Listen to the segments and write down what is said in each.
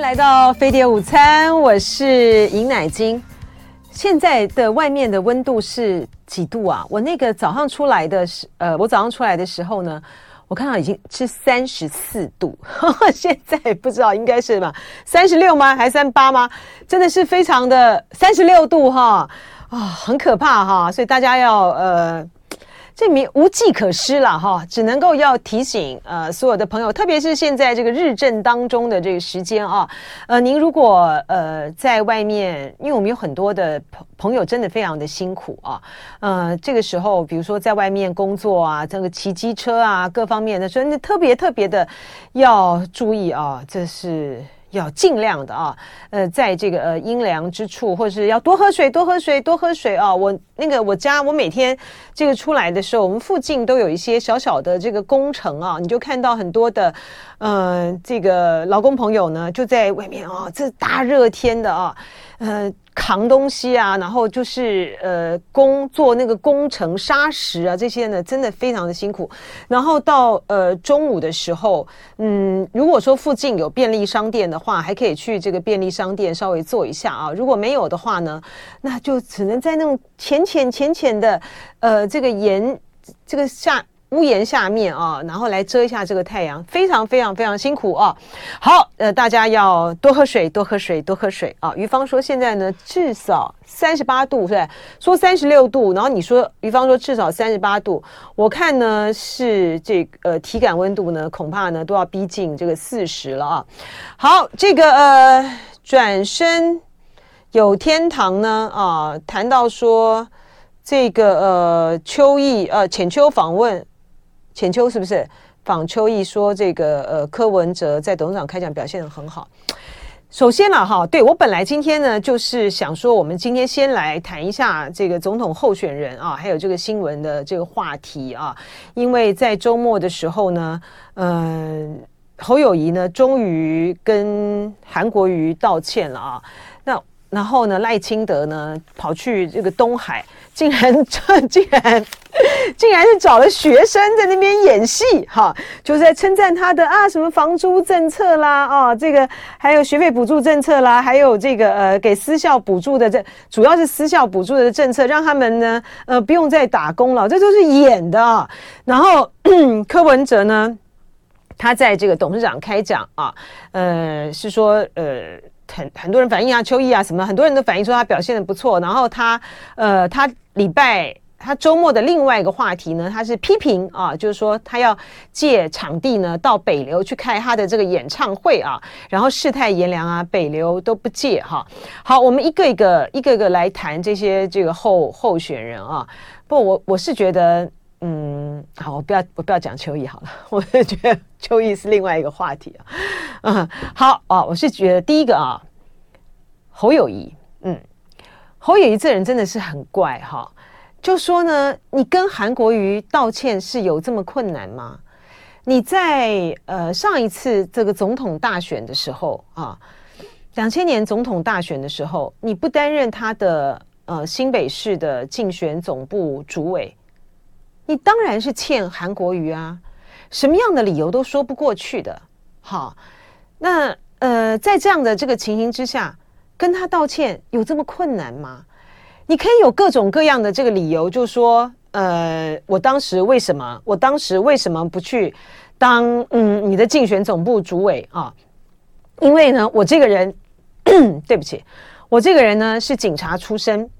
来到飞碟午餐，我是尹乃菁。现在的外面的温度是几度啊？我那个早上出来的时，呃，我早上出来的时候呢，我看到已经是三十四度，现在不知道应该是什么三十六吗？还是三八吗？真的是非常的三十六度哈啊，很可怕哈，所以大家要呃。这名无计可施了哈，只能够要提醒呃所有的朋友，特别是现在这个日正当中的这个时间啊，呃，您如果呃在外面，因为我们有很多的朋朋友真的非常的辛苦啊，呃，这个时候比如说在外面工作啊，这个骑机车啊，各方面的，所以特别特别的要注意啊，这是。要尽量的啊，呃，在这个呃阴凉之处，或者是要多喝水，多喝水，多喝水啊！我那个我家，我每天这个出来的时候，我们附近都有一些小小的这个工程啊，你就看到很多的，呃，这个劳工朋友呢，就在外面啊，这大热天的啊，呃。扛东西啊，然后就是呃工做那个工程砂石啊，这些呢真的非常的辛苦。然后到呃中午的时候，嗯，如果说附近有便利商店的话，还可以去这个便利商店稍微坐一下啊。如果没有的话呢，那就只能在那种浅浅浅浅的呃这个盐这个下。屋檐下面啊，然后来遮一下这个太阳，非常非常非常辛苦啊。好，呃，大家要多喝水，多喝水，多喝水啊。于芳说现在呢至少三十八度，是吧？说三十六度，然后你说于芳说至少三十八度，我看呢是这个呃体感温度呢恐怕呢都要逼近这个四十了啊。好，这个呃转身有天堂呢啊，谈到说这个呃秋意呃浅秋访问。浅秋是不是访邱毅说这个呃柯文哲在董事长开讲表现得很好？首先了哈，对我本来今天呢就是想说，我们今天先来谈一下这个总统候选人啊，还有这个新闻的这个话题啊，因为在周末的时候呢，嗯、侯友宜呢终于跟韩国瑜道歉了啊，然后呢赖清德呢跑去这个东海。竟然这竟然竟然是找了学生在那边演戏哈，就是在称赞他的啊什么房租政策啦啊，这个还有学费补助政策啦，还有这个呃给私校补助的这主要是私校补助的政策，让他们呢呃不用再打工了，这都是演的。然后柯文哲呢，他在这个董事长开讲啊，呃是说呃。很很多人反映啊，邱毅啊什么，很多人都反映说他表现的不错。然后他，呃，他礼拜他周末的另外一个话题呢，他是批评啊，就是说他要借场地呢到北流去开他的这个演唱会啊，然后世态炎凉啊，北流都不借哈。好，我们一个一个一个一个来谈这些这个候候选人啊。不，我我是觉得。嗯，好，我不要我不要讲邱毅好了，我是觉得邱毅是另外一个话题啊。嗯，好啊，我是觉得第一个啊，侯友谊，嗯，侯友谊这人真的是很怪哈。就说呢，你跟韩国瑜道歉是有这么困难吗？你在呃上一次这个总统大选的时候啊，两千年总统大选的时候，你不担任他的呃新北市的竞选总部主委。你当然是欠韩国瑜啊，什么样的理由都说不过去的。好，那呃，在这样的这个情形之下，跟他道歉有这么困难吗？你可以有各种各样的这个理由，就说呃，我当时为什么，我当时为什么不去当嗯你的竞选总部主委啊？因为呢，我这个人，对不起，我这个人呢是警察出身。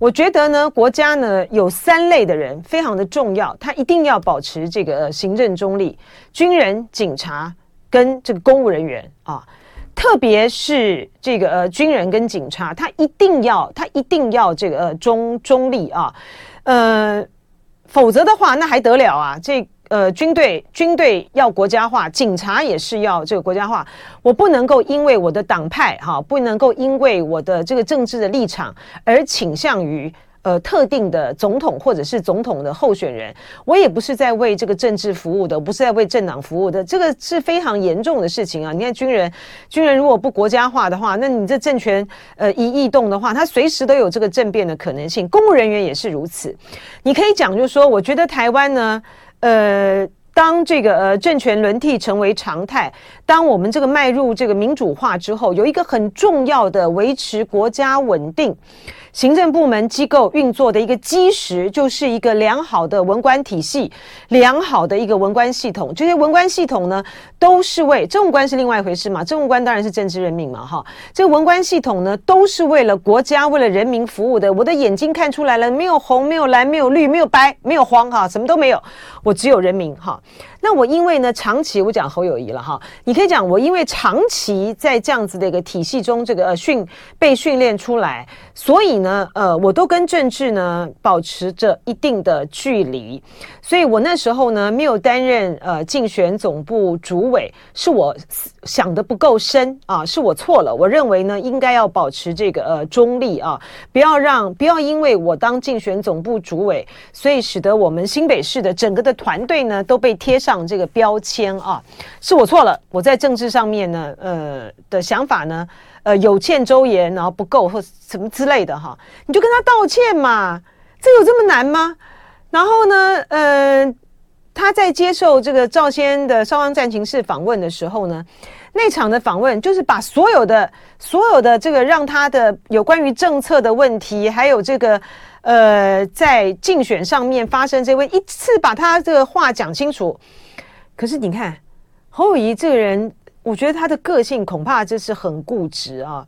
我觉得呢，国家呢有三类的人非常的重要，他一定要保持这个行政中立，军人、警察跟这个公务人员啊，特别是这个呃军人跟警察，他一定要他一定要这个呃中中立啊，呃，否则的话那还得了啊这。呃，军队军队要国家化，警察也是要这个国家化。我不能够因为我的党派哈，不能够因为我的这个政治的立场而倾向于呃特定的总统或者是总统的候选人。我也不是在为这个政治服务的，不是在为政党服务的，这个是非常严重的事情啊！你看军人，军人如果不国家化的话，那你这政权呃一异动的话，他随时都有这个政变的可能性。公务人员也是如此。你可以讲，就是说，我觉得台湾呢。呃，当这个呃政权轮替成为常态，当我们这个迈入这个民主化之后，有一个很重要的维持国家稳定。行政部门机构运作的一个基石，就是一个良好的文官体系，良好的一个文官系统。这些文官系统呢，都是为政务官是另外一回事嘛，政务官当然是政治任命嘛，哈。这个文官系统呢，都是为了国家、为了人民服务的。我的眼睛看出来了，没有红，没有蓝，没有绿，没有白，没有黄，哈，什么都没有，我只有人民，哈。那我因为呢，长期我讲侯友谊了哈，你可以讲我因为长期在这样子的一个体系中，这个呃训被训练出来，所以呢，呃，我都跟政治呢保持着一定的距离，所以我那时候呢没有担任呃竞选总部主委，是我想的不够深啊，是我错了，我认为呢应该要保持这个呃中立啊，不要让不要因为我当竞选总部主委，所以使得我们新北市的整个的团队呢都被贴上。上这个标签啊，是我错了。我在政治上面呢，呃的想法呢，呃有欠周延，然后不够或什么之类的哈，你就跟他道歉嘛，这有这么难吗？然后呢，呃，他在接受这个赵先的少康战情室访问的时候呢，那场的访问就是把所有的所有的这个让他的有关于政策的问题，还有这个。呃，在竞选上面发生这位，一次把他这个话讲清楚。可是你看侯友宜这个人，我觉得他的个性恐怕就是很固执啊。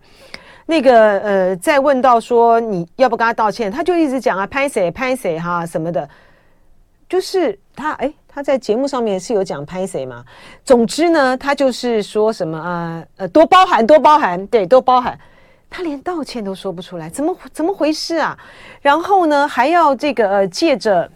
那个呃，在问到说你要不跟他道歉，他就一直讲啊，拍谁拍谁哈什么的。就是他哎，他在节目上面是有讲拍谁嘛？总之呢，他就是说什么啊呃，多包涵多包涵，对，多包涵。他连道歉都说不出来，怎么怎么回事啊？然后呢，还要这个呃，借着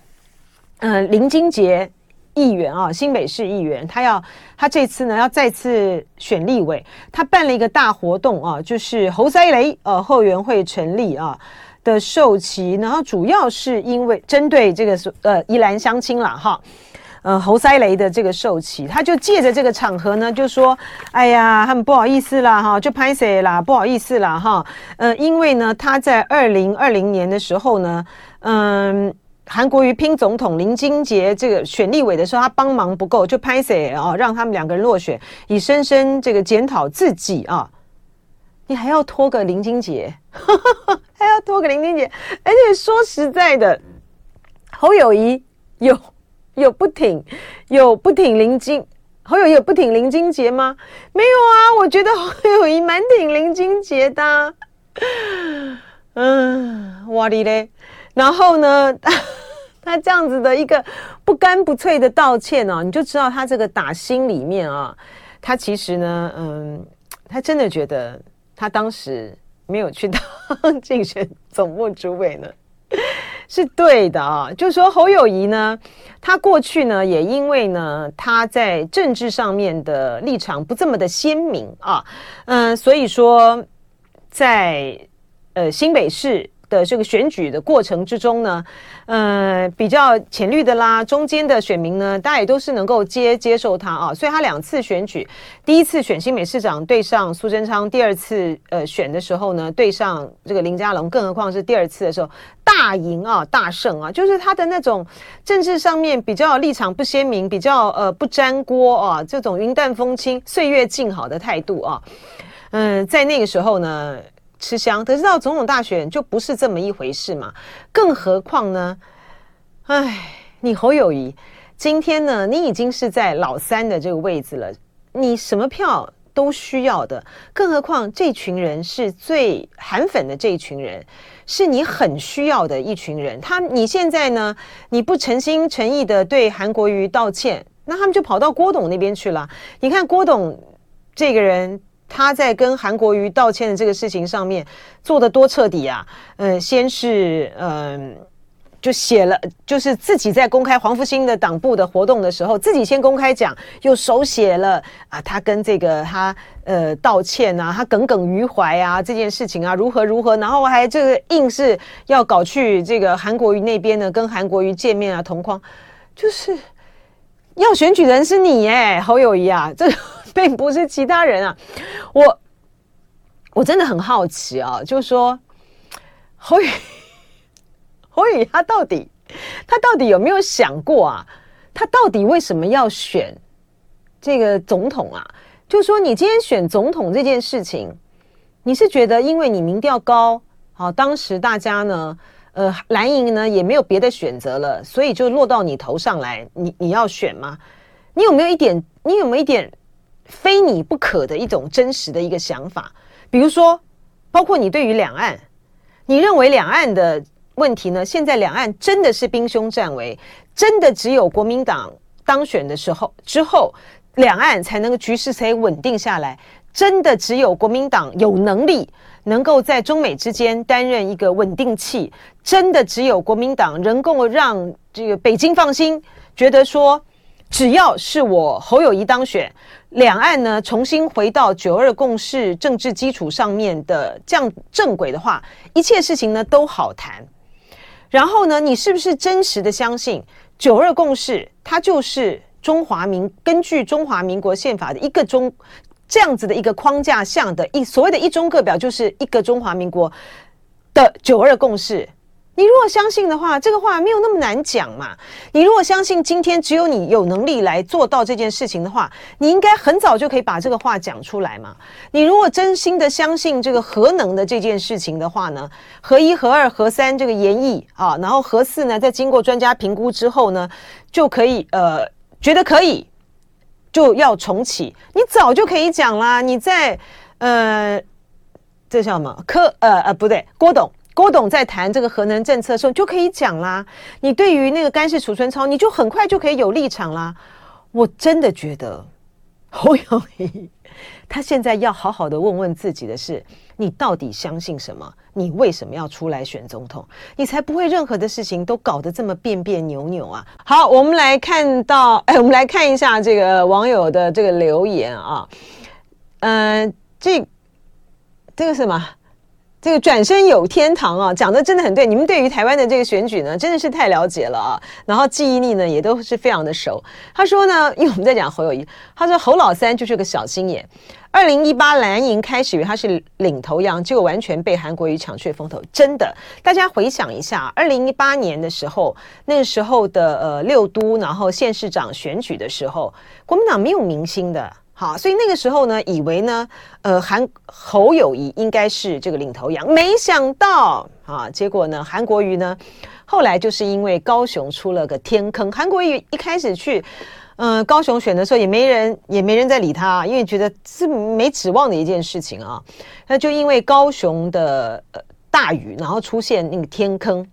呃林金杰议员啊，新北市议员，他要他这次呢要再次选立委，他办了一个大活动啊，就是侯赛雷呃后援会成立啊的授旗，然后主要是因为针对这个呃宜兰乡亲了哈。呃，侯赛雷的这个寿期，他就借着这个场合呢，就说：“哎呀，他们不好意思啦，哈，就拍谁啦，不好意思啦，哈。”呃，因为呢，他在二零二零年的时候呢，嗯，韩国瑜拼总统，林金杰这个选立委的时候，他帮忙不够，就拍谢啊，让他们两个人落选，以深深这个检讨自己啊。你还要拖个林金杰，还要拖个林金杰，而且说实在的，侯友谊有。有不挺，有不挺林金，侯友谊有不挺林金杰吗？没有啊，我觉得侯友谊蛮挺林金杰的。嗯，哇哩嘞，然后呢，他，这样子的一个不干不脆的道歉哦，你就知道他这个打心里面啊，他其实呢，嗯，他真的觉得他当时没有去当竞选总部主委呢。是对的啊，就是说侯友谊呢，他过去呢也因为呢他在政治上面的立场不这么的鲜明啊，嗯，所以说在呃新北市。的这个选举的过程之中呢，呃，比较浅绿的啦，中间的选民呢，大家也都是能够接接受他啊，所以他两次选举，第一次选新北市长对上苏贞昌，第二次呃选的时候呢，对上这个林佳龙，更何况是第二次的时候大赢啊，大胜啊，就是他的那种政治上面比较立场不鲜明，比较呃不沾锅啊，这种云淡风轻、岁月静好的态度啊，嗯、在那个时候呢。吃香，可是到总统大选就不是这么一回事嘛。更何况呢？哎，你侯友谊今天呢，你已经是在老三的这个位置了，你什么票都需要的。更何况这群人是最韩粉的这一群人，是你很需要的一群人。他你现在呢，你不诚心诚意的对韩国瑜道歉，那他们就跑到郭董那边去了。你看郭董这个人。他在跟韩国瑜道歉的这个事情上面做得多彻底啊！嗯，先是嗯，就写了，就是自己在公开黄复兴的党部的活动的时候，自己先公开讲，又手写了啊，他跟这个他呃道歉啊，他耿耿于怀啊，这件事情啊如何如何，然后还这个硬是要搞去这个韩国瑜那边呢，跟韩国瑜见面啊，同框，就是要选举人是你哎，侯友谊啊，这个。并不是其他人啊，我我真的很好奇啊，就是说侯宇 侯宇他到底他到底有没有想过啊？他到底为什么要选这个总统啊？就说你今天选总统这件事情，你是觉得因为你民调高，好，当时大家呢，呃，蓝营呢也没有别的选择了，所以就落到你头上来，你你要选吗？你有没有一点，你有没有一点非你不可的一种真实的一个想法？比如说，包括你对于两岸，你认为两岸的问题呢？现在两岸真的是兵凶战危，真的只有国民党当选的时候之后，两岸才能够局势才稳定下来。真的只有国民党有能力能够在中美之间担任一个稳定器。真的只有国民党能够让这个北京放心，觉得说只要是我侯友谊当选，两岸呢重新回到九二共识政治基础上面的这样正轨的话，一切事情呢都好谈。然后呢，你是不是真实的相信九二共识？它就是中华民根据中华民国宪法的一个中这样子的一个框架下的一所谓的一中各表，就是一个中华民国的九二共识。你如果相信的话，这个话没有那么难讲嘛。你如果相信今天只有你有能力来做到这件事情的话，你应该很早就可以把这个话讲出来嘛。你如果真心的相信这个核能的这件事情的话呢，核一、核二、核三这个研议啊，然后核四呢，在经过专家评估之后呢，就可以呃觉得可以就要重启，你早就可以讲啦。你在呃这叫什么？柯呃呃不对，郭董。郭董在谈这个核能政策的时候，就可以讲啦。你对于那个干式储存槽，你就很快就可以有立场啦。我真的觉得侯友宜他现在要好好的问问自己的是：你到底相信什么？你为什么要出来选总统？你才不会任何的事情都搞得这么别别扭扭啊！好，我们来看到，哎，我们来看一下这个网友的这个留言啊。嗯、这这个什么？这个转身有天堂啊，讲的真的很对。你们对于台湾的这个选举呢，真的是太了解了啊，然后记忆力呢也都是非常的熟。他说呢，因为我们在讲侯友谊，他说侯老三就是个小心眼。二零一八蓝营开始以为他是领头羊，结果完全被韩国瑜抢去风头。真的，大家回想一下，二零一八年的时候，那个时候的呃六都，然后县市长选举的时候，国民党没有明星的。好，所以那个时候呢，以为呢，呃，韩侯友谊应该是这个领头羊，没想到啊，结果呢，韩国瑜呢，后来就是因为高雄出了个天坑，韩国瑜一开始去，嗯，高雄选的时候也没人，也没人在理他，因为觉得是没指望的一件事情啊，那就因为高雄的呃大雨，然后出现那个天坑，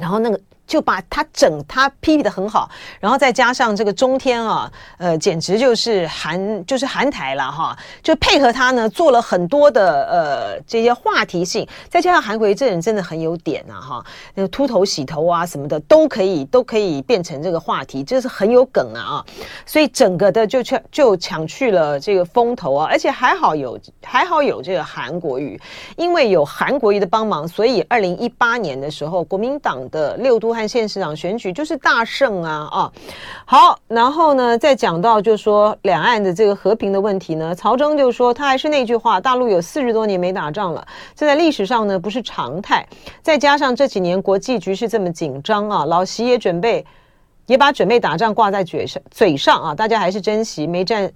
然后那个。就把他整他批评得很好，然后再加上这个中天啊，呃，简直就是韩就是韩台了哈，就配合他呢做了很多的呃这些话题性，再加上韩国瑜这人真的很有点啊哈，那个秃头洗头啊什么的都可以都可以变成这个话题，就是很有梗啊啊，所以整个的就抢就抢去了这个风头啊，而且还好有还好有这个韩国瑜，因为有韩国瑜的帮忙，所以二零一八年的时候，国民党的六都。看县市长选举就是大胜啊啊！好，然后呢，再讲到就是说两岸的这个和平的问题呢，曹征就说他还是那句话，大陆有四十多年没打仗了，这在历史上呢不是常态。再加上这几年国际局势这么紧张啊，老习也准备也把准备打仗挂在嘴上嘴上啊，大家还是珍惜没战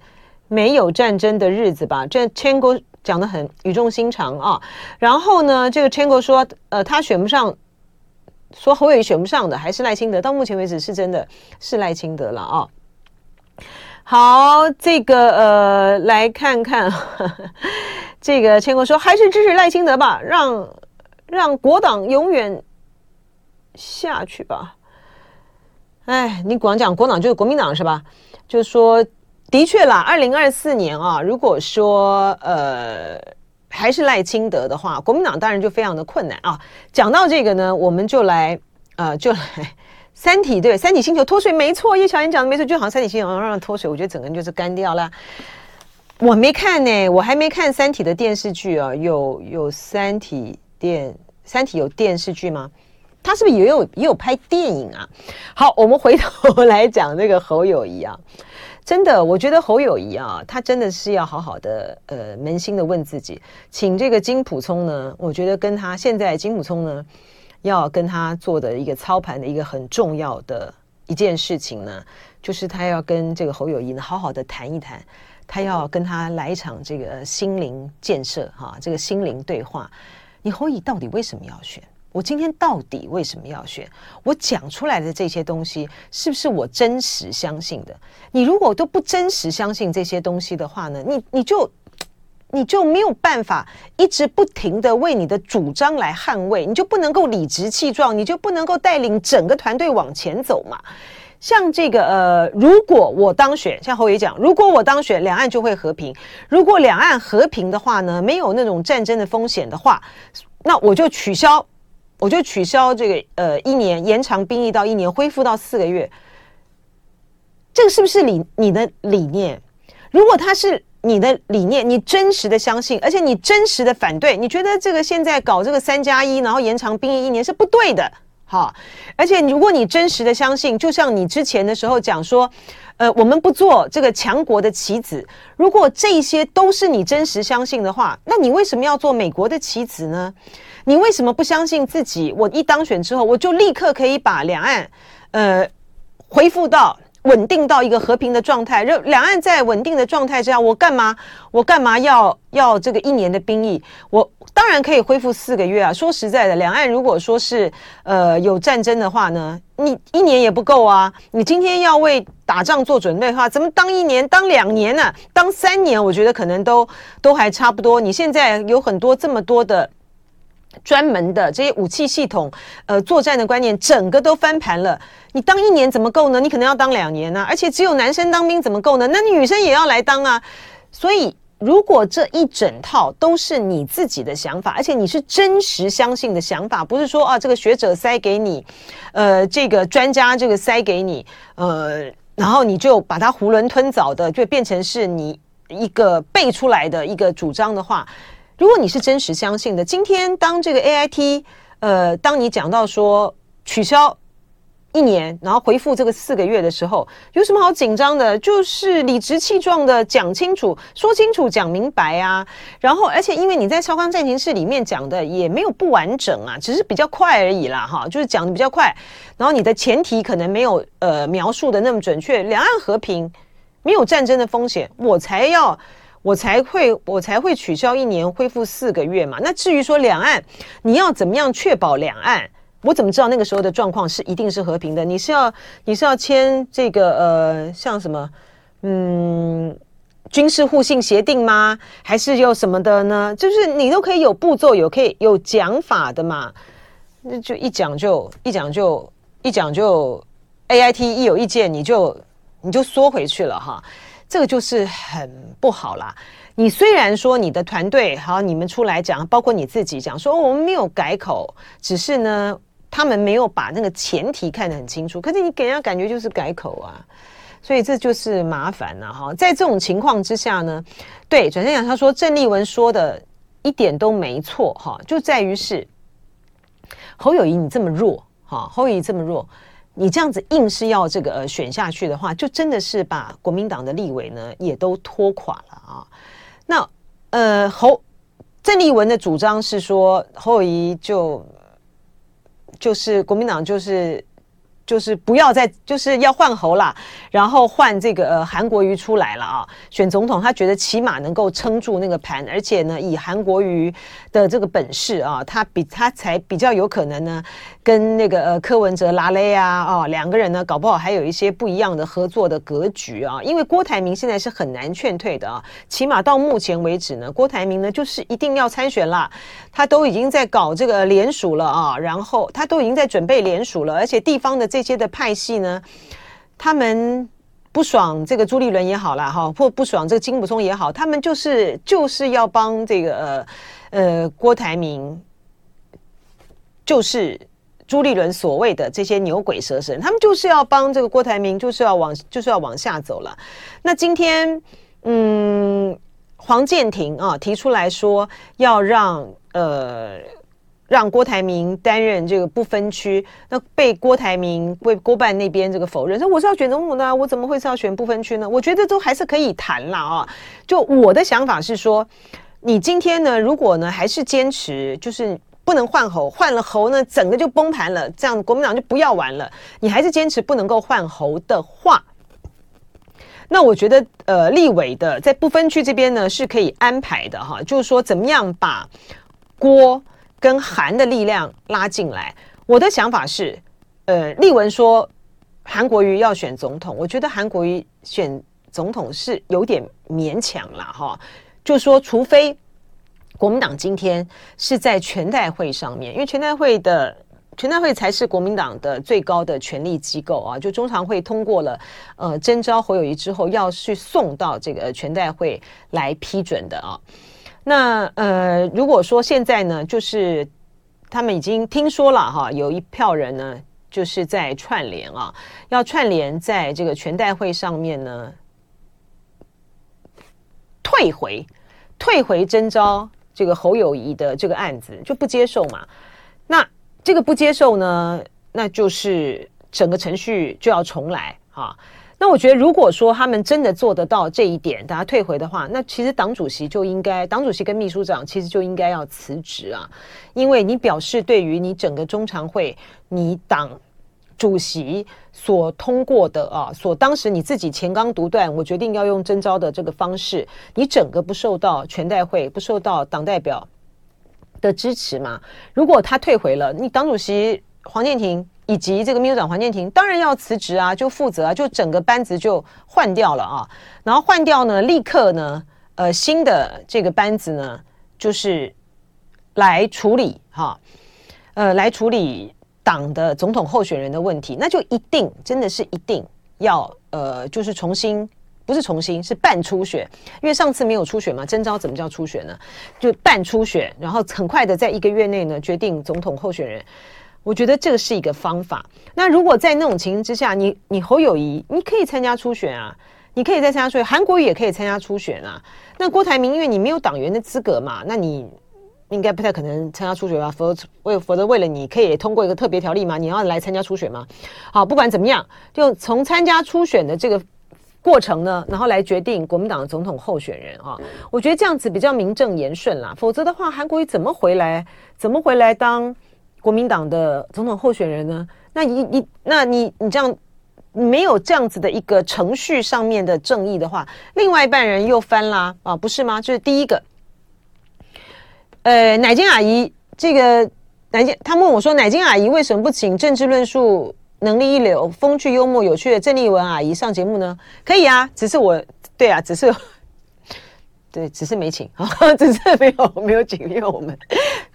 没有战争的日子吧。这千国讲得很语重心长啊。然后呢，这个 Chengo 说，呃，他选不上。说侯友宜选不上的还是赖清德，到目前为止是真的是赖清德了啊、好，这个呃，来看看呵呵 这个千国说还是支持赖清德吧，让让国党永远下去吧。哎，你光讲国党就是国民党是吧？就说，的确啦，二零二四年啊，如果说呃。还是赖清德的话，国民党当然就非常的困难啊。讲到这个呢，我们就来呃，就来三体对三体星球脱水，没错，叶小燕讲的没错，就好像三体星球让脱水，我觉得整个人就是干掉了。我没看呢，我还没看三体的电视剧啊，有有三体电三体有电视剧吗？他是不是也有也有拍电影啊？好，我们回头 来讲这个侯友谊啊。真的，我觉得侯友谊啊，他真的是要好好的，呃，扪心的问自己，请这个金普聪呢，我觉得跟他现在金普聪呢，要跟他做的一个操盘的一个很重要的一件事情呢，就是他要跟这个侯友谊呢好好的谈一谈，他要跟他来一场这个心灵建设哈，这个心灵对话。你侯友宜到底为什么要选？我今天到底为什么要选？我讲出来的这些东西是不是我真实相信的？你如果都不真实相信这些东西的话呢，你你就你就没有办法一直不停地为你的主张来捍卫，你就不能够理直气壮，你就不能够带领整个团队往前走嘛。像这个呃，如果我当选，像侯爷讲，如果我当选，两岸就会和平。如果两岸和平的话呢，没有那种战争的风险的话，那我就取消。我就取消这个呃一年延长兵役到一年，恢复到四个月。这个是不是你你的理念？如果他是你的理念，你真实的相信，而且你真实的反对，你觉得这个现在搞这个三加一，然后延长兵役一年是不对的，哈。而且如果你真实的相信，就像你之前的时候讲说，呃，我们不做这个强国的棋子。如果这些都是你真实相信的话，那你为什么要做美国的棋子呢？你为什么不相信自己？我一当选之后，我就立刻可以把两岸，呃，恢复到稳定到一个和平的状态。让两岸在稳定的状态之下，我干嘛？我干嘛要要这个一年的兵役？我当然可以恢复四个月啊！说实在的，两岸如果说是呃有战争的话呢，你一年也不够啊！你今天要为打仗做准备的话，怎么当一年、当两年呢？当三年，我觉得可能都都还差不多。你现在有很多这么多的。专门的这些武器系统，呃，作战的观念整个都翻盘了。你当一年怎么够呢？你可能要当两年呢、而且只有男生当兵怎么够呢？那女生也要来当啊。所以，如果这一整套都是你自己的想法，而且你是真实相信的想法，不是说啊，这个学者塞给你，呃，这个专家这个塞给你，呃，然后你就把它囫囵吞枣的，就变成是你一个背出来的一个主张的话。如果你是真实相信的，今天当这个 AIT，呃，当你讲到说取消一年，然后回复这个四个月的时候，有什么好紧张的？就是理直气壮的讲清楚、说清楚、讲明白啊。然后，而且因为你在超康战情室里面讲的也没有不完整啊，只是比较快而已啦，哈，就是讲的比较快。然后你的前提可能没有呃描述的那么准确，两岸和平，没有战争的风险，我才要。我才会，我才会取消一年，恢复四个月嘛。那至于说两岸，你要怎么样确保两岸？我怎么知道那个时候的状况是一定是和平的？你是要你是要签这个呃，像什么嗯军事互信协定吗？还是有什么的呢？就是你都可以有步骤，有可以有讲法的嘛。那就一讲就一讲就一讲就 AIT 一有意见，你就你就缩回去了哈。这个就是很不好啦。你虽然说你的团队好，你们出来讲，包括你自己讲说我们没有改口，只是呢，他们没有把那个前提看得很清楚。可是你给人家感觉就是改口啊，所以这就是麻烦了哈。在这种情况之下呢，对转身讲，他说郑丽文说的一点都没错哈，就在于是侯友谊你这么弱哈，侯友谊这么弱。你这样子硬是要这个呃选下去的话，就真的是把国民党的立委呢也都拖垮了啊。那呃侯郑丽文的主张是说侯友宜就就是国民党就是。就是不要再，就是要换侯啦，然后换这个呃韩国瑜出来了啊，选总统，他觉得起码能够撑住那个盘，而且呢，以韩国瑜的这个本事啊，他比他才比较有可能呢，跟那个呃柯文哲拉雷啊啊两个人呢，搞不好还有一些不一样的合作的格局啊，因为郭台铭现在是很难劝退的啊，起码到目前为止呢，郭台铭呢就是一定要参选啦，他都已经在搞这个联署了啊，然后他都已经在准备联署了，而且地方的。这些的派系呢，他们不爽这个朱立伦也好啦，哈，或不爽这个金溥聪也好，他们就是就是要帮这个呃呃郭台铭，就是朱立伦所谓的这些牛鬼蛇神，他们就是要帮这个郭台铭，就是要往就是要往下走了。那今天，嗯，黄健庭啊提出来说要让呃。让郭台铭担任这个不分区，那被郭台铭为郭办那边这个否认，说我是要选总统的，我怎么会是要选不分区呢？我觉得都还是可以谈了啊。就我的想法是说，你今天呢，如果呢还是坚持，就是不能换侯，换了侯呢，整个就崩盘了，这样国民党就不要玩了。你还是坚持不能够换侯的话，那我觉得呃，立委的在不分区这边呢是可以安排的哈，就是说怎么样把郭跟韩的力量拉进来。我的想法是，呃，立文说韩国瑜要选总统，我觉得韩国瑜选总统是有点勉强了哈，就说除非。国民党今天是在全代会上面，因为全代会的全代会才是国民党的最高的权力机构啊。就中常会通过了，呃，征召侯友谊之后，要去送到这个全代会来批准的啊。那呃，如果说现在呢，就是他们已经听说了哈，有一票人呢，就是在串联啊，要串联在这个全代会上面呢，退回退回征召。这个侯友谊的这个案子就不接受嘛？那这个不接受呢？那就是整个程序就要重来啊。那我觉得，如果说他们真的做得到这一点，大家退回的话，那其实党主席就应该，党主席跟秘书长其实就应该要辞职啊，因为你表示对于你整个中常会，你党。主席所通过的啊，所当时你自己前刚独断，我决定要用征召的这个方式，你整个不受到全代会不受到党代表的支持嘛？如果他退回了，你党主席黄建庭以及这个秘书长黄建庭当然要辞职啊，就负责啊，就整个班子就换掉了啊，然后换掉呢，立刻呢，呃，新的这个班子呢，就是来处理哈，呃，来处理。党的总统候选人的问题，那就一定真的是一定要呃，就是重新不是重新是半初选，因为上次没有初选嘛，征召怎么叫初选呢？就半初选，然后很快的在一个月内呢决定总统候选人。我觉得这个是一个方法。那如果在那种情形之下，你你侯友谊你可以参加初选啊，你可以再参加初选，韩国瑜也可以参加初选啊。那郭台铭因为你没有党员的资格嘛，那你。应该不太可能参加初选吧？否则为否则为了你可以通过一个特别条例吗？你要来参加初选吗？好，不管怎么样，就从参加初选的这个过程呢，然后来决定国民党的总统候选人啊。我觉得这样子比较名正言顺啦。否则的话，韩国瑜怎么回来？怎么回来当国民党的总统候选人呢？那你你那你你这样没有这样子的一个程序上面的正义的话，另外一半人又翻啦啊，不是吗？就是第一个。呃，乃金阿姨，这个乃金，他问我说，乃金阿姨为什么不请政治论述能力一流、风趣幽默、有趣的郑丽文阿姨上节目呢？可以啊，只是我，对啊，只是，对，只是没请，只是没有没有请，因为我们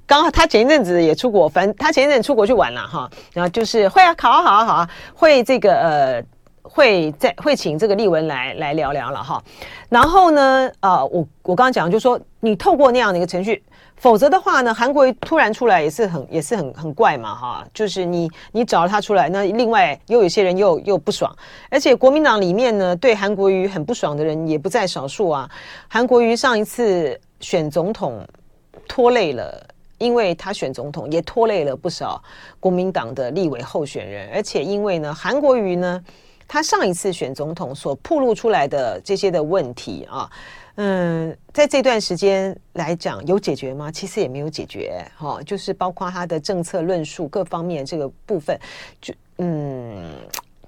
刚好他前一阵子也出国，反正他前一阵出国去玩了哈，然后就是会啊，好啊，好啊，好啊，会这个呃。会在会请这个丽文来来聊聊了哈，然后呢，呃，我我刚刚讲就说，你透过那样的一个程序，否则的话呢，韩国瑜突然出来也是很也是很很怪嘛哈，就是你你找了他出来，那另外又有些人又又不爽，而且国民党里面呢，对韩国瑜很不爽的人也不在少数啊。韩国瑜上一次选总统拖累了，因为他选总统也拖累了不少国民党的立委候选人，而且因为呢，韩国瑜呢。他上一次选总统所暴露出来的这些的问题啊，嗯，在这段时间来讲有解决吗？其实也没有解决，哈，就是包括他的政策论述各方面这个部分，就嗯，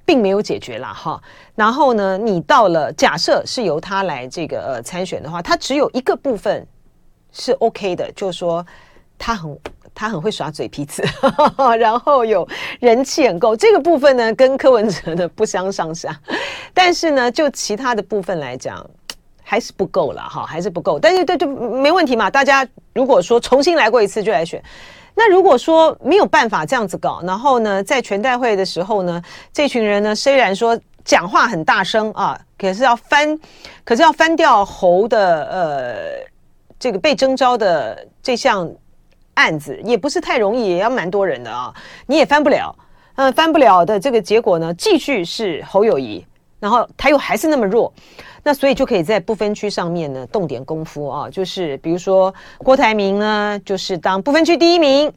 并没有解决啦，哈。然后呢，你到了假设是由他来这个呃参选的话，他只有一个部分是 OK 的，就是说他很。他很会耍嘴皮子，然后有人气很够，这个部分呢跟柯文哲呢不相上下，但是呢就其他的部分来讲还是不够了哈，还是不够。但是对就没问题嘛，大家如果说重新来过一次就来选，那如果说没有办法这样子搞，然后呢在全代会的时候呢，这群人呢虽然说讲话很大声啊，可是要翻，可是要翻掉侯的呃这个被征召的这项。案子也不是太容易，也要蛮多人的啊，你也翻不了，嗯，翻不了的这个结果呢，继续是侯友谊。然后他又还是那么弱，那所以就可以在不分区上面呢动点功夫啊，就是比如说郭台铭呢，就是当不分区第一名，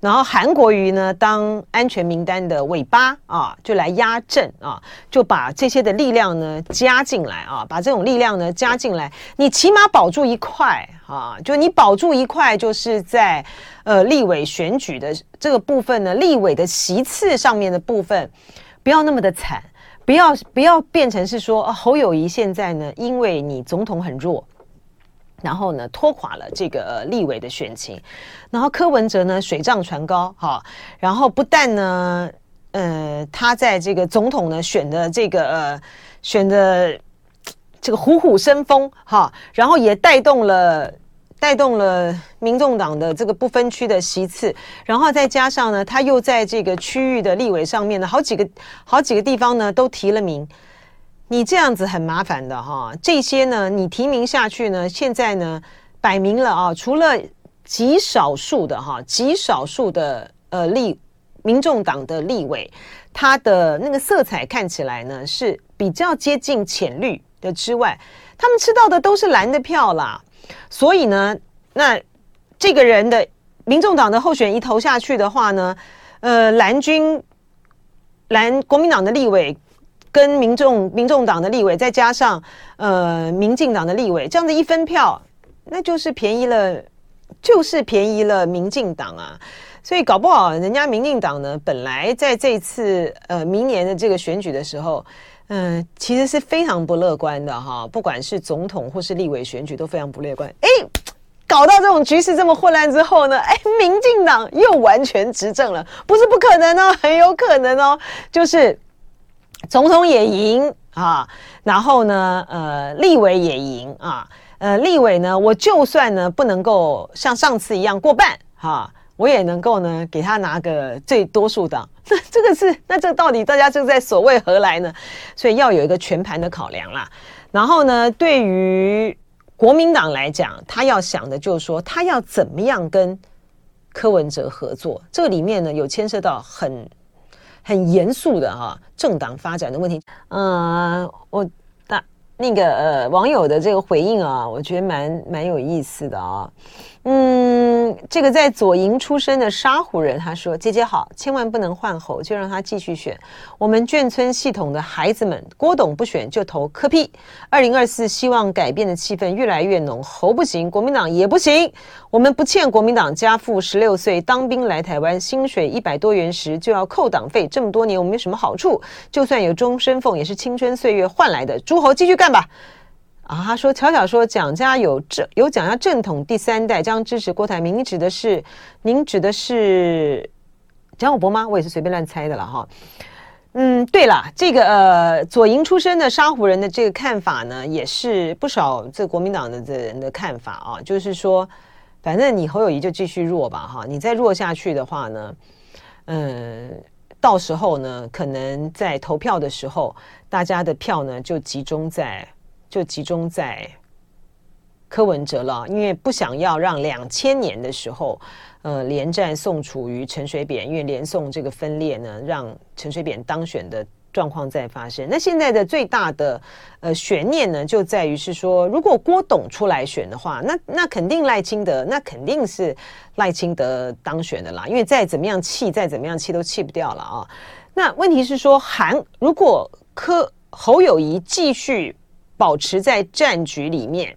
然后韩国瑜呢当安全名单的尾巴啊，就来压阵啊，就把这些的力量呢加进来啊，把这种力量呢加进来，你起码保住一块啊，就你保住一块，就是在呃立委选举的这个部分呢，立委的席次上面的部分不要那么的惨。不要不要变成是说，侯友宜现在呢，因为你总统很弱，然后呢拖垮了这个立委的选情，然后柯文哲呢水涨船高哈，然后不但呢，呃，他在这个总统呢选的这个呃选的这个虎虎生风哈，然后也带动了。带动了民众党的这个不分区的席次，然后再加上呢，他又在这个区域的立委上面呢，好几个好几个地方呢都提了名。你这样子很麻烦的哈，这些呢你提名下去呢，现在呢摆明了啊，除了极少数的哈，极少数的呃立民众党的立委，他的那个色彩看起来呢是比较接近浅绿的之外，他们吃到的都是蓝的票啦。所以呢，那这个人的民众党的候选一投下去的话呢，呃，蓝军、蓝国民党的立委跟民众民众党的立委，再加上呃民进党的立委，这样子一分票，那就是便宜了，就是便宜了民进党啊。所以搞不好人家民进党呢，本来在这次呃明年的这个选举的时候。嗯，其实是非常不乐观的哈，不管是总统或是立委选举都非常不乐观。哎，搞到这种局势这么混乱之后呢，哎，民进党又完全执政了，不是不可能哦，很有可能哦，就是总统也赢啊，然后呢，呃，立委也赢啊，呃，立委呢，我就算呢不能够像上次一样过半哈。我也能够呢，给他拿个最多数党，那这个是，那这到底大家正在所谓何来呢？所以要有一个全盘的考量啦。然后呢，对于国民党来讲，他要想的就是说，他要怎么样跟柯文哲合作？这里面呢，有牵涉到很很严肃的哈政党发展的问题。嗯，我那那个呃网友的这个回应啊，我觉得蛮蛮有意思的啊。嗯，这个在左营出生的沙湖人，他说：“姐姐好，千万不能换侯，就让他继续选。我们眷村系统的孩子们，郭董不选就投柯 P。二零二四希望改变的气氛越来越浓，侯不行，国民党也不行。我们不欠国民党家父十六岁当兵来台湾，薪水一百多元时就要扣党费，这么多年我们有什么好处？就算有终身俸，也是青春岁月换来的。诸侯继续干吧。”啊，他说：“巧巧说，蒋家有正有蒋家正统第三代将支持郭台铭，您指的是您指的是蒋友柏吗？我也是随便乱猜的了哈。嗯，对了，这个呃左营出身的沙湖人的这个看法呢，也是不少这国民党的这人的看法啊，就是说，反正你侯友谊就继续弱吧哈，你再弱下去的话呢，嗯，到时候呢，可能在投票的时候，大家的票呢就集中在。”就集中在柯文哲了，因为不想要让两千年的时候，呃，连战宋楚瑜陈水扁，因为连宋这个分裂呢，让陈水扁当选的状况再发生。那现在的最大的呃悬念呢，就在于是说，如果郭董出来选的话，那那肯定赖清德，那肯定是赖清德当选的啦，因为再怎么样气，再怎么样气都气不掉了啊。那问题是说，韩如果柯侯友谊继续。保持在战局里面，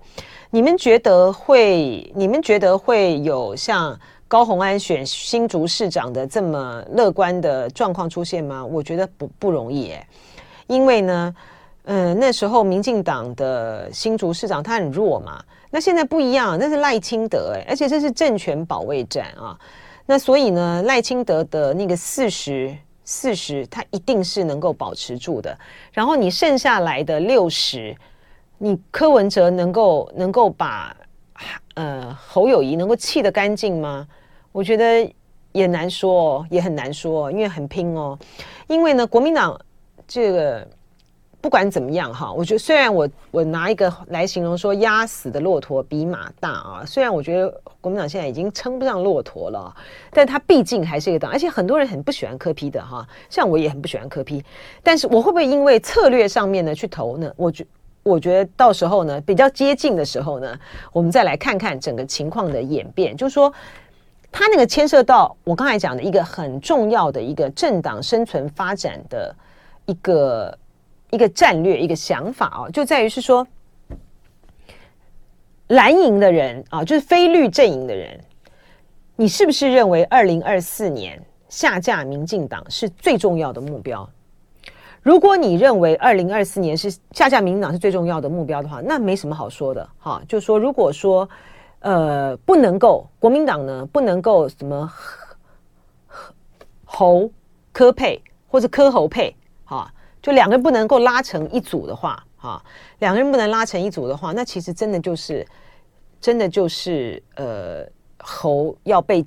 你们觉得会？你们觉得会有像高虹安选新竹市长的这么乐观的状况出现吗？我觉得不不容易诶，因为呢，嗯、那时候民进党的新竹市长他很弱嘛，那现在不一样，那是赖清德诶，而且这是政权保卫战啊，那所以呢，赖清德的那个四十。四十，他一定是能够保持住的。然后你剩下来的六十，你柯文哲能够能够把呃侯友谊能够气得干净吗？我觉得也难说，也很难说，因为很拼哦。因为呢，国民党这个不管怎么样哈，我觉得虽然我我拿一个来形容说压死的骆驼比马大啊，虽然我觉得国民党现在已经称不上骆驼了，但他毕竟还是一个党，而且很多人很不喜欢柯 P 的哈，像我也很不喜欢柯 P，但是我会不会因为策略上面呢去投呢？我觉我觉得到时候呢比较接近的时候呢，我们再来看看整个情况的演变，就是说他那个牵涉到我刚才讲的一个很重要的一个政党生存发展的一个。一个战略，一个想法哦，就在于是说，蓝营的人啊，就是非绿阵营的人，你是不是认为二零二四年下架民进党是最重要的目标？如果你认为二零二四年是下架民进党是最重要的目标的话，那没什么好说的哈。就说如果说呃不能够国民党呢不能够什么侯柯配或者柯侯配哈。就两个人不能够拉成一组的话，哈，两个人不能拉成一组的话，那其实真的就是，真的就是，呃，侯要被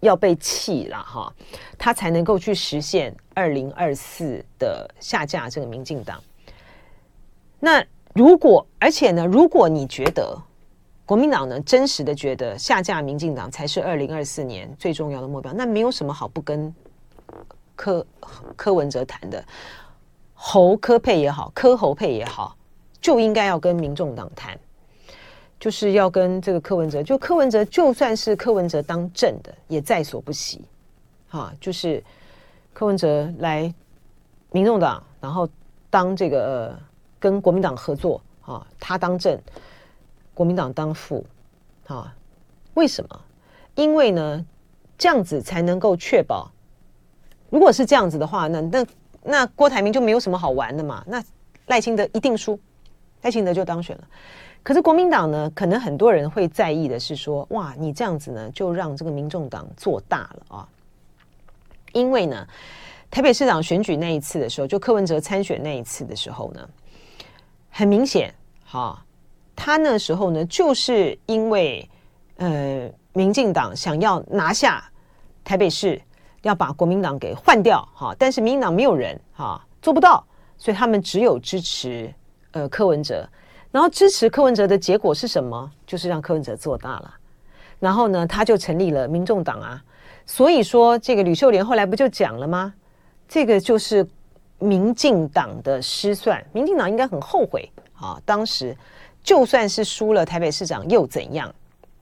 要被弃了哈，他才能够去实现二零二四的下架这个民进党。那如果，而且呢，如果你觉得国民党呢真实的觉得下架民进党才是二零二四年最重要的目标，那没有什么好不跟柯柯文哲谈的。侯柯配也好，柯侯配也好，就应该要跟民众党谈，就是要跟这个柯文哲。就柯文哲，就算是柯文哲当政的，也在所不惜。哈，就是柯文哲来民众党，然后当这个、跟国民党合作，啊，他当政，国民党当副，啊，为什么？因为呢，这样子才能够确保，如果是这样子的话，那那。那郭台铭就没有什么好玩的嘛？那赖清德一定输，赖清德就当选了。可是国民党呢，可能很多人会在意的是说，哇，你这样子呢，就让这个民众党做大了啊。因为呢，台北市长选举那一次的时候，就柯文哲参选那一次的时候呢，很明显，哈，他那时候呢，就是因为呃，民进党想要拿下台北市。要把国民党给换掉哈，但是民进党没有人哈，做不到，所以他们只有支持呃柯文哲，然后支持柯文哲的结果是什么？就是让柯文哲做大了，然后呢，他就成立了民众党啊。所以说这个吕秀莲后来不就讲了吗？这个就是民进党的失算，民进党应该很后悔啊。当时就算是输了台北市长又怎样？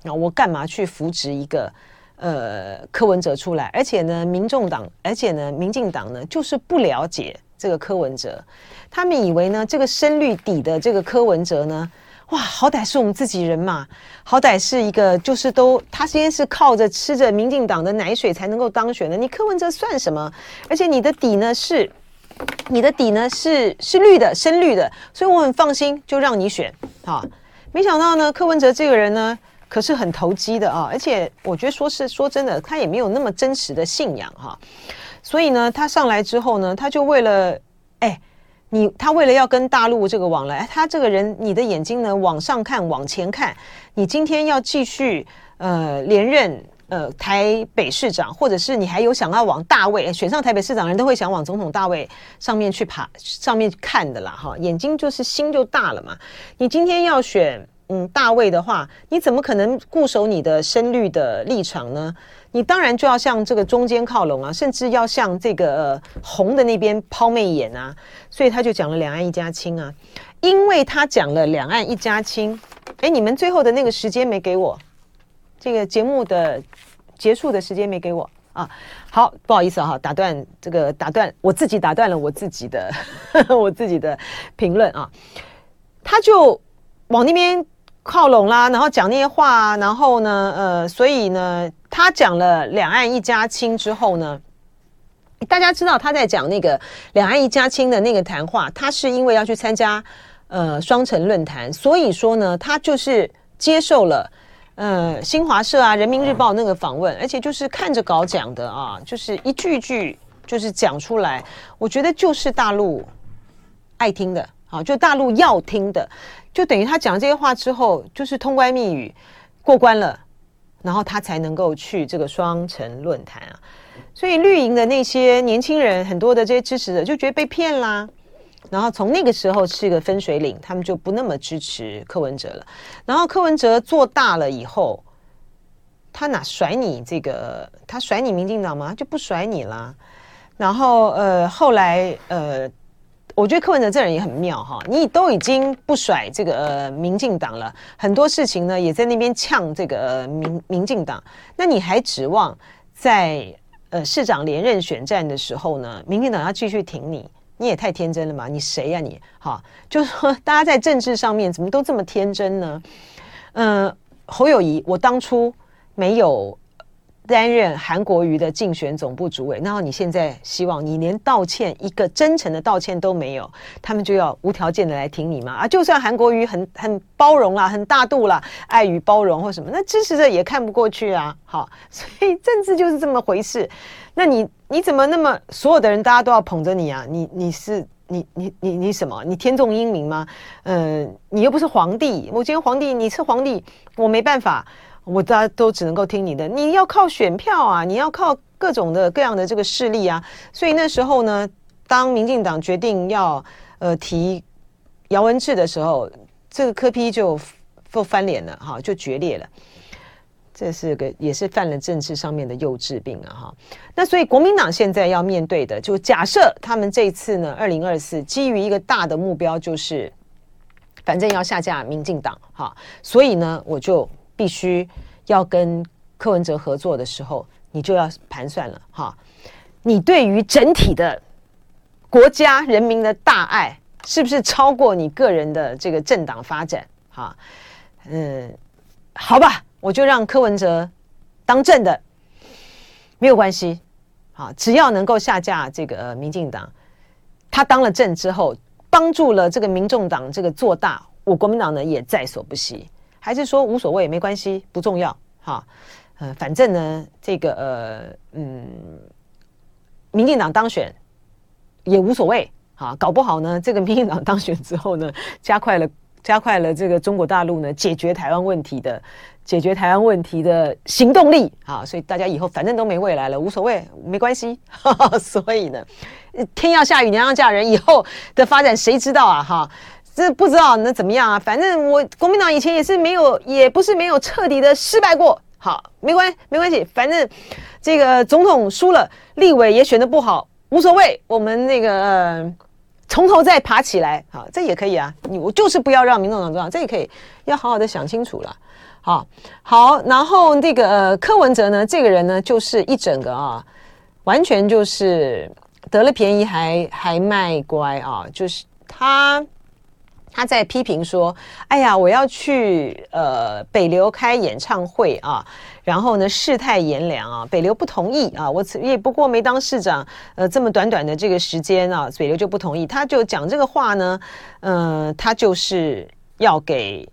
那我干嘛去扶植一个？呃，柯文哲出来，而且呢，民众党，而且呢，民进党呢，就是不了解这个柯文哲，他们以为呢，这个深绿底的这个柯文哲呢，哇，好歹是我们自己人嘛，好歹是一个，就是都他先是靠着吃着民进党的奶水才能够当选的，你柯文哲算什么？而且你的底呢是，你的底呢是是绿的，深绿的，所以我很放心，就让你选啊。没想到呢，柯文哲这个人呢。可是很投机的啊，而且我觉得说是说真的，他也没有那么真实的信仰哈。所以呢，他上来之后呢，他就为了哎，你他为了要跟大陆这个往来，他这个人，你的眼睛呢往上看，往前看，你今天要继续呃连任呃台北市长，或者是你还有想要往大位选上台北市长，人都会想往总统大位上面去爬，上面看的啦哈。眼睛就是心就大了嘛。你今天要选。嗯，大位的话，你怎么可能固守你的深绿的立场呢？你当然就要向这个中间靠拢啊，甚至要向这个、红的那边抛媚眼啊。所以他就讲了两岸一家亲啊，因为他讲了两岸一家亲。哎，你们最后的那个时间没给我，这个节目的结束的时间没给我啊。好，不好意思哈、啊，打断这个打断我自己打断了我自己的 我自己的评论啊。他就往那边。靠拢啦，然后讲那些话，啊然后呢，呃，所以呢，他讲了两岸一家亲之后呢，大家知道他在讲那个两岸一家亲的那个谈话，他是因为要去参加呃双城论坛，所以说呢，他就是接受了呃新华社啊、人民日报那个访问，而且就是看着稿讲的啊，就是一句句就是讲出来，我觉得就是大陆爱听的，啊，就大陆要听的。就等于他讲这些话之后，就是通关密语过关了，然后他才能够去这个双城论坛啊。所以绿营的那些年轻人，很多的这些支持者就觉得被骗啦。然后从那个时候是一个分水岭，他们就不那么支持柯文哲了。然后柯文哲做大了以后，他哪甩你这个？他甩你民进党吗？就不甩你啦。然后呃，后来呃。我觉得柯文哲这人也很妙哈，你都已经不甩这个呃民进党了，很多事情呢也在那边呛这个民民进党，那你还指望在呃市长连任选战的时候呢，民进党要继续挺你？你也太天真了嘛！你谁呀你？哈，就是说大家在政治上面怎么都这么天真呢？嗯、侯友宜，我当初没有。担任韩国瑜的竞选总部主委，然后你现在希望你连道歉一个真诚的道歉都没有，他们就要无条件的来挺你吗？啊，就算韩国瑜很很包容啦，很大度啦，爱与包容或什么，那支持者也看不过去啊。好，所以政治就是这么回事。那你你怎么那么所有的人大家都要捧着你啊？你你是你你你你什么？你天纵英明吗？嗯、呃，你又不是皇帝。我今天皇帝，你是皇帝，我没办法。我大家都只能够听你的，你要靠选票啊，你要靠各种的各样的这个势力啊，所以那时候呢，当民进党决定要呃提姚文智的时候，这个柯批就就翻脸了哈，就决裂了，这是个也是犯了政治上面的幼稚病啊哈。那所以国民党现在要面对的，就假设他们这次呢，二零二四基于一个大的目标，就是反正要下架民进党哈，所以呢，我就。必须要跟柯文哲合作的时候，你就要盘算了哈。你对于整体的国家人民的大爱，是不是超过你个人的这个政党发展？哈，嗯，好吧，我就让柯文哲当政的，没有关系。好，只要能够下架这个民进党，他当了政之后，帮助了这个民众党这个做大，我国民党呢也在所不惜。还是说无所谓，没关系，不重要，哈，呃，反正呢，这个呃，嗯，民进党当选也无所谓，哈，搞不好呢，这个民进党当选之后呢，加快了加快了这个中国大陆呢解决台湾问题的解决台湾问题的行动力，啊，所以大家以后反正都没未来了，无所谓，没关系，所以呢，天要下雨娘要嫁人，以后的发展谁知道啊，哈。这不知道那怎么样啊？反正我国民党以前也是没有，也不是没有彻底的失败过。好，没关系，没关系。反正这个总统输了，立委也选得不好，无所谓。我们那个呃，从头再爬起来，好，这也可以啊。你我就是不要让民众党这样，这也可以，要好好的想清楚了。好，好，然后那个，柯文哲呢，这个人呢，就是一整个啊，完全就是得了便宜还还卖乖啊，就是他。他在批评说：“哎呀，我要去呃北流开演唱会啊，然后呢世态炎凉啊，北流不同意啊，我也不过没当市长，呃这么短短的这个时间啊，北流就不同意。他就讲这个话呢，呃，他就是要给，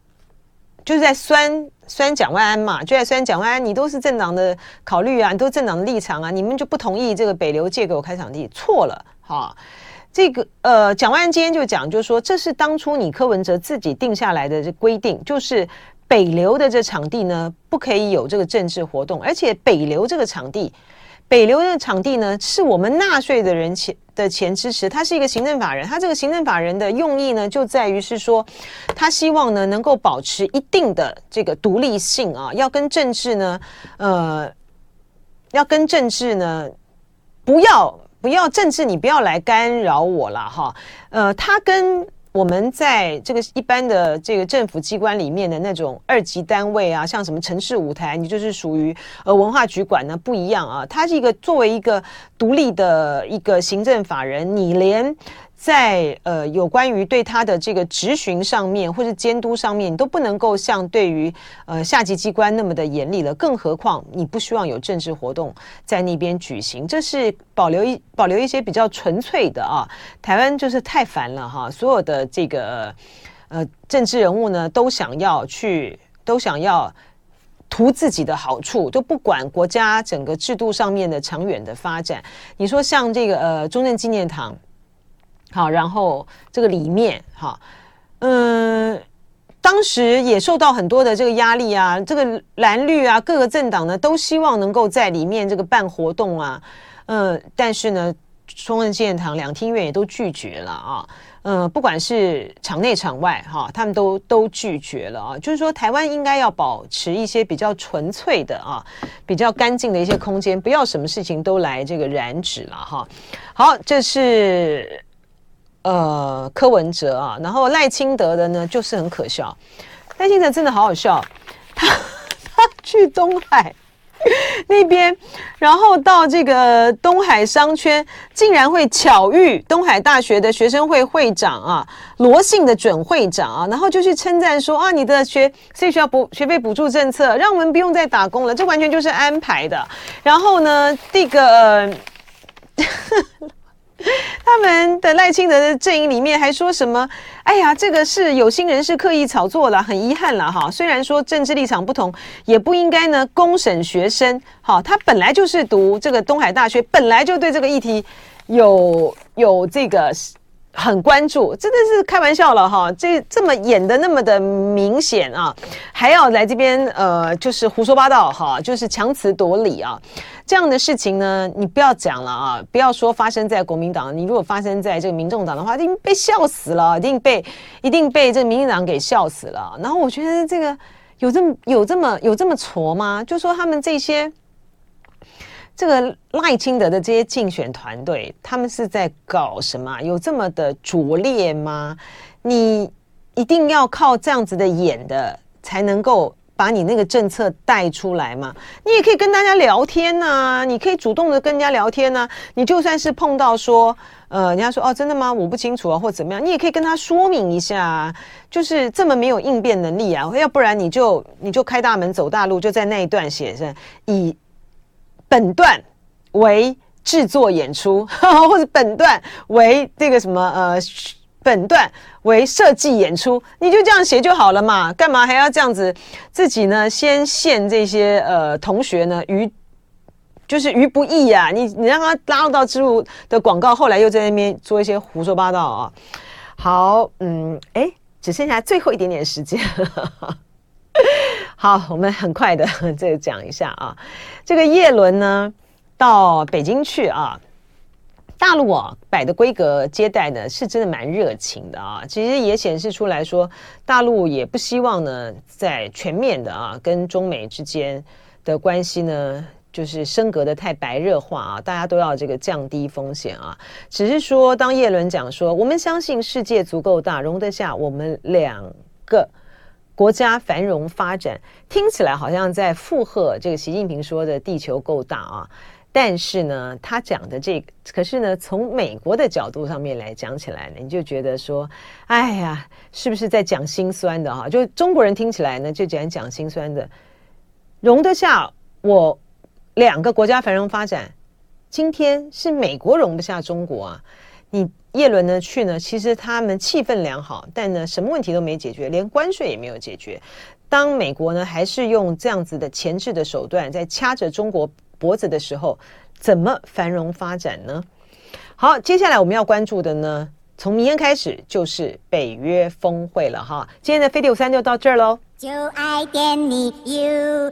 就是在酸酸蒋万安嘛，就在酸蒋万安，你都是政党的考虑啊，你都是政党的立场啊，你们就不同意这个北流借给我开场地，错了哈。”这个呃，蒋万安今天就讲，就是说，这是当初你柯文哲自己定下来的这规定，就是北流的这场地呢，不可以有这个政治活动，而且北流这个场地，北流这个场地呢，是我们纳税的人钱的钱支持，他是一个行政法人，他这个行政法人的用意呢，就在于是说，他希望呢能够保持一定的这个独立性啊，要跟政治呢，呃，要跟政治呢，不要。不要政治，你不要来干扰我了哈。呃，他跟我们在这个一般的这个政府机关里面的那种二级单位啊，像什么城市舞台，你就是属于呃文化局管呢不一样啊。他是一个作为一个独立的一个行政法人，你连。在呃有关于对他的这个质询上面或者监督上面，你都不能够像对于呃下级机关那么的严厉了。更何况你不希望有政治活动在那边举行，这是保留一保留一些比较纯粹的啊。台湾就是太烦了哈，所有的这个呃政治人物呢都想要去都想要图自己的好处，都不管国家整个制度上面的长远的发展。你说像这个呃中正纪念堂。好，然后这个里面，哈，嗯，当时也受到很多的这个压力啊，这个蓝绿啊，各个政党呢都希望能够在里面这个办活动啊，嗯，但是呢，中正纪念堂两厅院也都拒绝了啊，呃，不管是场内场外哈，他们都都拒绝了啊。就是说，台湾应该要保持一些比较纯粹的啊，比较干净的一些空间，不要什么事情都来这个染指了哈。好，这是呃柯文哲啊，然后赖清德的呢，就是很可笑。赖清德真的好好笑，他 他去东海。那边，然后到这个东海商圈，竟然会巧遇东海大学的学生会会长啊，罗姓的准会长啊，然后就去称赞说啊，你的学所以学校补学费补助政策，让我们不用再打工了，这完全就是安排的。然后呢，这个。他们的赖清德的阵营里面还说什么？哎呀，这个是有心人士刻意炒作了，很遗憾了哈。虽然说政治立场不同，也不应该呢公审学生。好，他本来就是读这个东海大学，本来就对这个议题有有这个。很关注，真的是开玩笑了哈！这这么演的那么的明显啊，还要来这边呃，就是胡说八道哈，就是强词夺理啊，这样的事情呢，你不要讲了啊，不要说发生在国民党，你如果发生在这个民众党的话，一定被笑死了，一定被一定被这个民进党给笑死了。然后我觉得这个有这么有这么有这么挫吗？就说他们这些。这个赖清德的这些竞选团队，他们是在搞什么？有这么的拙劣吗？你一定要靠这样子的演的，才能够把你那个政策带出来吗？你也可以跟大家聊天呐，你可以主动的跟人家聊天呐。你就算是碰到说，呃，人家说哦，真的吗？我不清楚啊，或怎么样，你也可以跟他说明一下，就是这么没有应变能力啊，要不然你就你就开大门走大路，就在那一段写上以。本段为制作演出，或者本段为这个什么呃，本段为设计演出，你就这样写就好了嘛，干嘛还要这样子自己呢？先陷这些呃同学呢于就是于不义、啊！你你让他拉入到置入的广告，后来又在那边做一些胡说八道啊！好，嗯，哎，只剩下最后一点点时间。好，我们很快的这个讲一下啊，这个叶伦呢到北京去啊，大陆啊摆的规格接待呢是真的蛮热情的啊，其实也显示出来说，大陆也不希望呢在全面的啊跟中美之间的关系呢就是升格的太白热化啊，大家都要这个降低风险啊，只是说当叶伦讲说，我们相信世界足够大，容得下我们两个。国家繁荣发展听起来好像在附和这个习近平说的“地球够大”啊，但是呢，他讲的这个，可是呢，从美国的角度上面来讲起来呢，你就觉得说，哎呀，是不是在讲心酸的哈？就中国人听起来呢，就讲讲心酸的，容得下我两个国家繁荣发展，今天是美国容不下中国啊，你。叶伦呢去呢，其实他们气氛良好，但呢什么问题都没解决，连关税也没有解决。当美国呢还是用这样子的钳制的手段在掐着中国脖子的时候，怎么繁荣发展呢？好，接下来我们要关注的呢，从明天开始就是北约峰会了哈。今天的飞碟午餐就到这儿喽。就爱点你 UFO